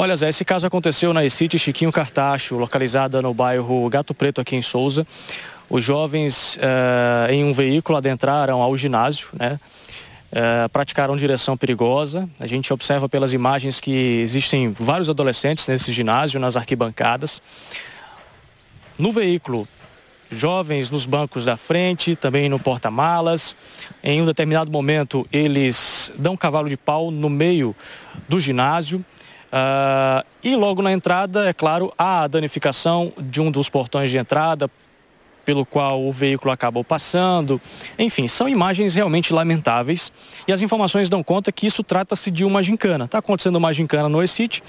Olha, Zé, esse caso aconteceu na E-City Chiquinho Cartacho, localizada no bairro Gato Preto, aqui em Souza. Os jovens eh, em um veículo adentraram ao ginásio, né? Eh, praticaram direção perigosa. A gente observa pelas imagens que existem vários adolescentes nesse ginásio, nas arquibancadas. No veículo, jovens nos bancos da frente, também no porta-malas. Em um determinado momento, eles dão um cavalo de pau no meio do ginásio. Uh, e logo na entrada, é claro, há a danificação de um dos portões de entrada, pelo qual o veículo acabou passando. Enfim, são imagens realmente lamentáveis e as informações dão conta que isso trata-se de uma gincana. Está acontecendo uma gincana no E-City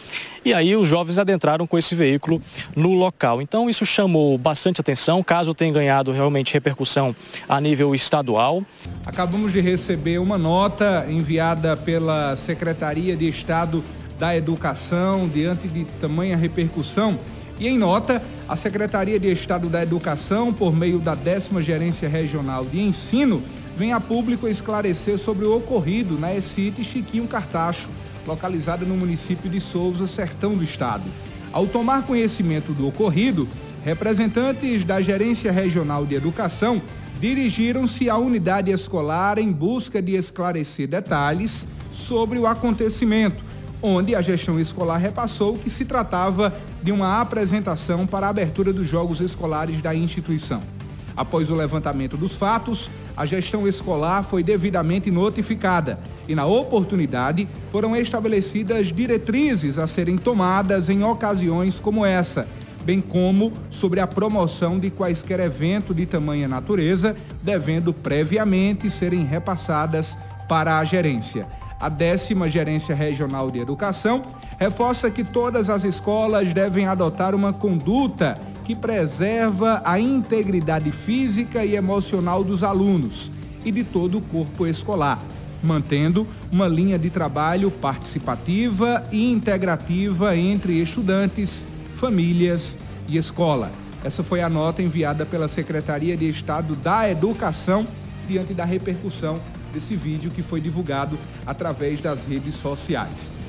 e aí os jovens adentraram com esse veículo no local. Então isso chamou bastante atenção, caso tenha ganhado realmente repercussão a nível estadual. Acabamos de receber uma nota enviada pela Secretaria de Estado da Educação diante de tamanha repercussão. E em nota, a Secretaria de Estado da Educação, por meio da décima Gerência Regional de Ensino, vem a público esclarecer sobre o ocorrido na ECIT Chiquinho Cartacho, localizada no município de Souza, sertão do estado. Ao tomar conhecimento do ocorrido, representantes da Gerência Regional de Educação dirigiram-se à unidade escolar em busca de esclarecer detalhes sobre o acontecimento onde a gestão escolar repassou que se tratava de uma apresentação para a abertura dos jogos escolares da instituição. Após o levantamento dos fatos, a gestão escolar foi devidamente notificada e, na oportunidade, foram estabelecidas diretrizes a serem tomadas em ocasiões como essa, bem como sobre a promoção de quaisquer eventos de tamanha natureza, devendo previamente serem repassadas para a gerência. A décima Gerência Regional de Educação reforça que todas as escolas devem adotar uma conduta que preserva a integridade física e emocional dos alunos e de todo o corpo escolar, mantendo uma linha de trabalho participativa e integrativa entre estudantes, famílias e escola. Essa foi a nota enviada pela Secretaria de Estado da Educação diante da repercussão desse vídeo que foi divulgado através das redes sociais.